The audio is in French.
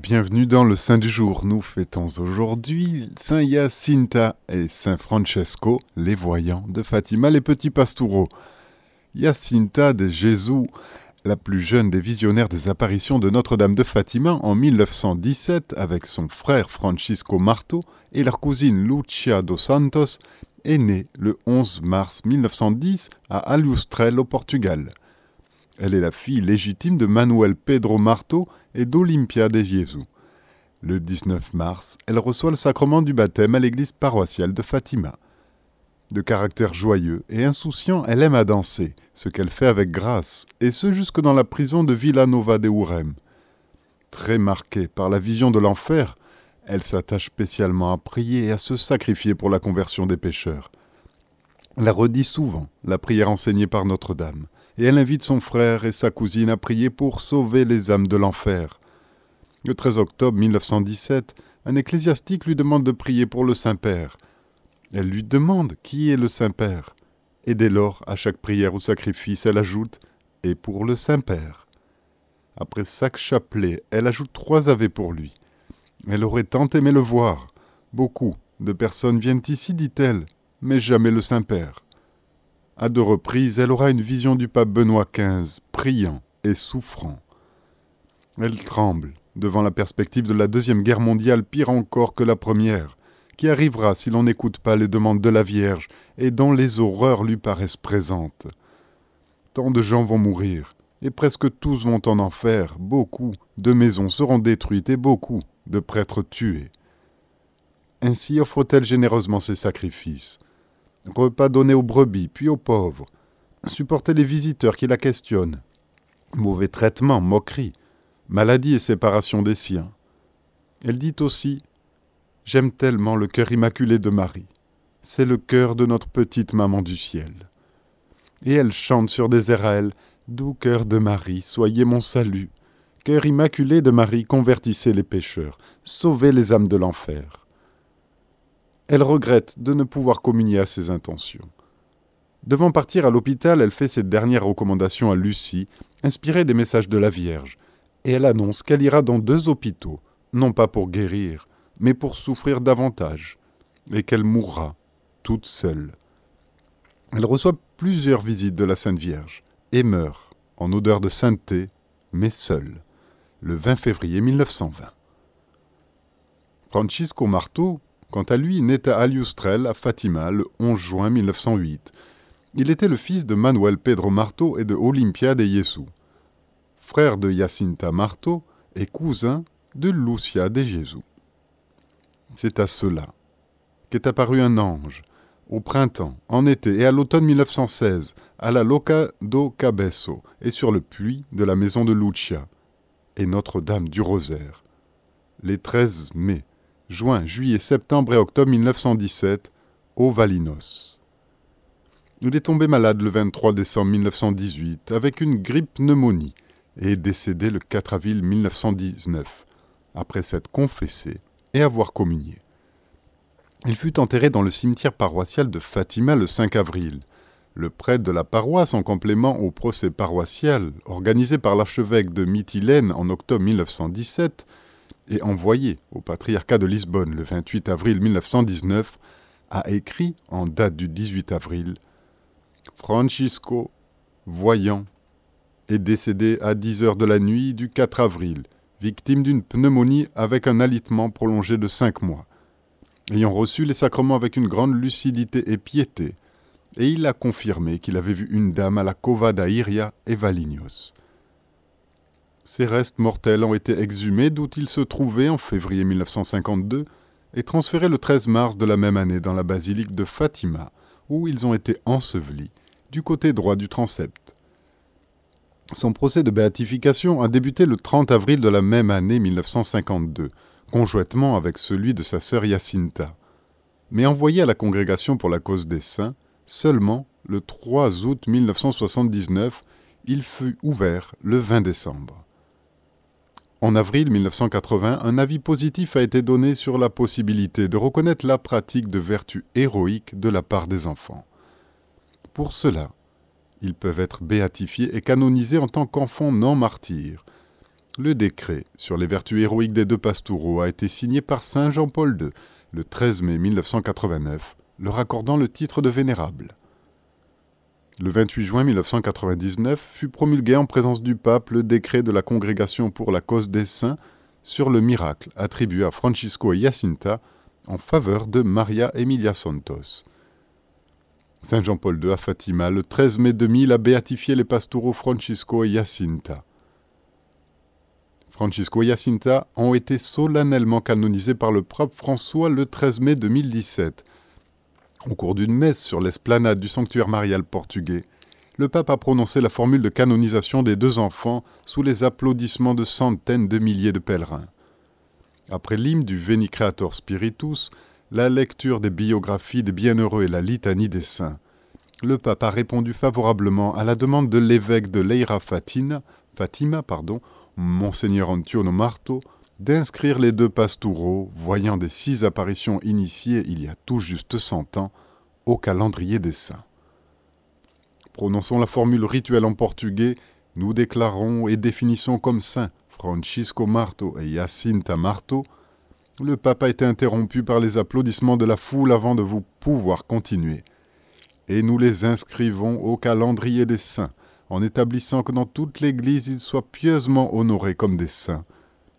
Bienvenue dans le Saint du jour. Nous fêtons aujourd'hui Saint Jacinta et Saint Francesco, les voyants de Fatima, les petits pastoureaux. Jacinta de Jésus, la plus jeune des visionnaires des apparitions de Notre-Dame de Fatima en 1917 avec son frère Francisco Marto et leur cousine Lucia dos Santos, est née le 11 mars 1910 à Alustrel au Portugal. Elle est la fille légitime de Manuel Pedro Marto et d'Olympia de Jésus. Le 19 mars, elle reçoit le sacrement du baptême à l'église paroissiale de Fatima. De caractère joyeux et insouciant, elle aime à danser, ce qu'elle fait avec grâce, et ce jusque dans la prison de Villanova de Urem. Très marquée par la vision de l'enfer, elle s'attache spécialement à prier et à se sacrifier pour la conversion des pécheurs. Elle redit souvent la prière enseignée par Notre-Dame et elle invite son frère et sa cousine à prier pour sauver les âmes de l'enfer. Le 13 octobre 1917, un ecclésiastique lui demande de prier pour le Saint-Père. Elle lui demande qui est le Saint-Père. Et dès lors, à chaque prière ou sacrifice, elle ajoute Et pour le Saint-Père. Après chaque chapelet, elle ajoute trois ave pour lui. Elle aurait tant aimé le voir. Beaucoup de personnes viennent ici, dit-elle, mais jamais le Saint-Père. À deux reprises, elle aura une vision du pape Benoît XV, priant et souffrant. Elle tremble devant la perspective de la Deuxième Guerre mondiale pire encore que la Première, qui arrivera si l'on n'écoute pas les demandes de la Vierge et dont les horreurs lui paraissent présentes. Tant de gens vont mourir, et presque tous vont en enfer, beaucoup de maisons seront détruites et beaucoup de prêtres tués. Ainsi offre-t-elle généreusement ses sacrifices, repas donnés aux brebis, puis aux pauvres, supporter les visiteurs qui la questionnent, mauvais traitements, moqueries, maladie et séparation des siens. Elle dit aussi J'aime tellement le cœur immaculé de Marie. C'est le cœur de notre petite maman du ciel. Et elle chante sur des airs à Doux cœur de Marie, soyez mon salut. Cœur immaculé de Marie, convertissez les pécheurs, sauvez les âmes de l'enfer. Elle regrette de ne pouvoir communier à ses intentions. Devant partir à l'hôpital, elle fait cette dernière recommandation à Lucie, inspirée des messages de la Vierge, et elle annonce qu'elle ira dans deux hôpitaux, non pas pour guérir, mais pour souffrir davantage, et qu'elle mourra, toute seule. Elle reçoit plusieurs visites de la Sainte Vierge, et meurt, en odeur de sainteté, mais seule, le 20 février 1920. Francisco Marteau, Quant à lui, naît à Aliustrel, à Fatima, le 11 juin 1908. Il était le fils de Manuel Pedro Marto et de Olympia de Yesu, frère de Jacinta Marto et cousin de Lucia de Jésus. C'est à cela qu'est apparu un ange, au printemps, en été et à l'automne 1916, à la Loca do Cabesso et sur le puits de la maison de Lucia, et Notre-Dame du Rosaire, les 13 mai juin, juillet, septembre et octobre 1917, au Valinos. Il est tombé malade le 23 décembre 1918 avec une grippe pneumonie et est décédé le 4 avril 1919, après s'être confessé et avoir communié. Il fut enterré dans le cimetière paroissial de Fatima le 5 avril. Le prêtre de la paroisse, en complément au procès paroissial organisé par l'archevêque de Mytilène en octobre 1917, et envoyé au patriarcat de Lisbonne le 28 avril 1919, a écrit en date du 18 avril Francisco, voyant, est décédé à 10 heures de la nuit du 4 avril, victime d'une pneumonie avec un alitement prolongé de cinq mois. Ayant reçu les sacrements avec une grande lucidité et piété, et il a confirmé qu'il avait vu une dame à la Cova d'Airia et Valignos. Ses restes mortels ont été exhumés d'où ils se trouvaient en février 1952 et transférés le 13 mars de la même année dans la basilique de Fatima, où ils ont été ensevelis du côté droit du transept. Son procès de béatification a débuté le 30 avril de la même année 1952, conjointement avec celui de sa sœur Jacinta, mais envoyé à la Congrégation pour la cause des saints seulement le 3 août 1979, il fut ouvert le 20 décembre. En avril 1980, un avis positif a été donné sur la possibilité de reconnaître la pratique de vertus héroïques de la part des enfants. Pour cela, ils peuvent être béatifiés et canonisés en tant qu'enfants non martyrs, Le décret sur les vertus héroïques des deux pastoureaux a été signé par Saint Jean-Paul II le 13 mai 1989, leur accordant le titre de vénérable. Le 28 juin 1999 fut promulgué en présence du pape le décret de la Congrégation pour la cause des saints sur le miracle attribué à Francisco Jacinta en faveur de Maria Emilia Santos. Saint Jean-Paul II à Fatima, le 13 mai 2000, a béatifié les pastoureaux Francisco et Jacinta. Francisco et Jacinta ont été solennellement canonisés par le pape François le 13 mai 2017. Au cours d'une messe sur l'esplanade du sanctuaire marial portugais, le pape a prononcé la formule de canonisation des deux enfants sous les applaudissements de centaines de milliers de pèlerins. Après l'hymne du Veni Creator Spiritus, la lecture des biographies des bienheureux et la litanie des saints, le pape a répondu favorablement à la demande de l'évêque de Leira Fatima, Fatima pardon, Monseigneur Antonio Marto, d'inscrire les deux pastoureaux, voyant des six apparitions initiées il y a tout juste cent ans, au calendrier des saints. Prononçons la formule rituelle en portugais, nous déclarons et définissons comme saints Francisco Marto et Jacinta Marto. Le pape a été interrompu par les applaudissements de la foule avant de vous pouvoir continuer. Et nous les inscrivons au calendrier des saints, en établissant que dans toute l'Église ils soient pieusement honorés comme des saints,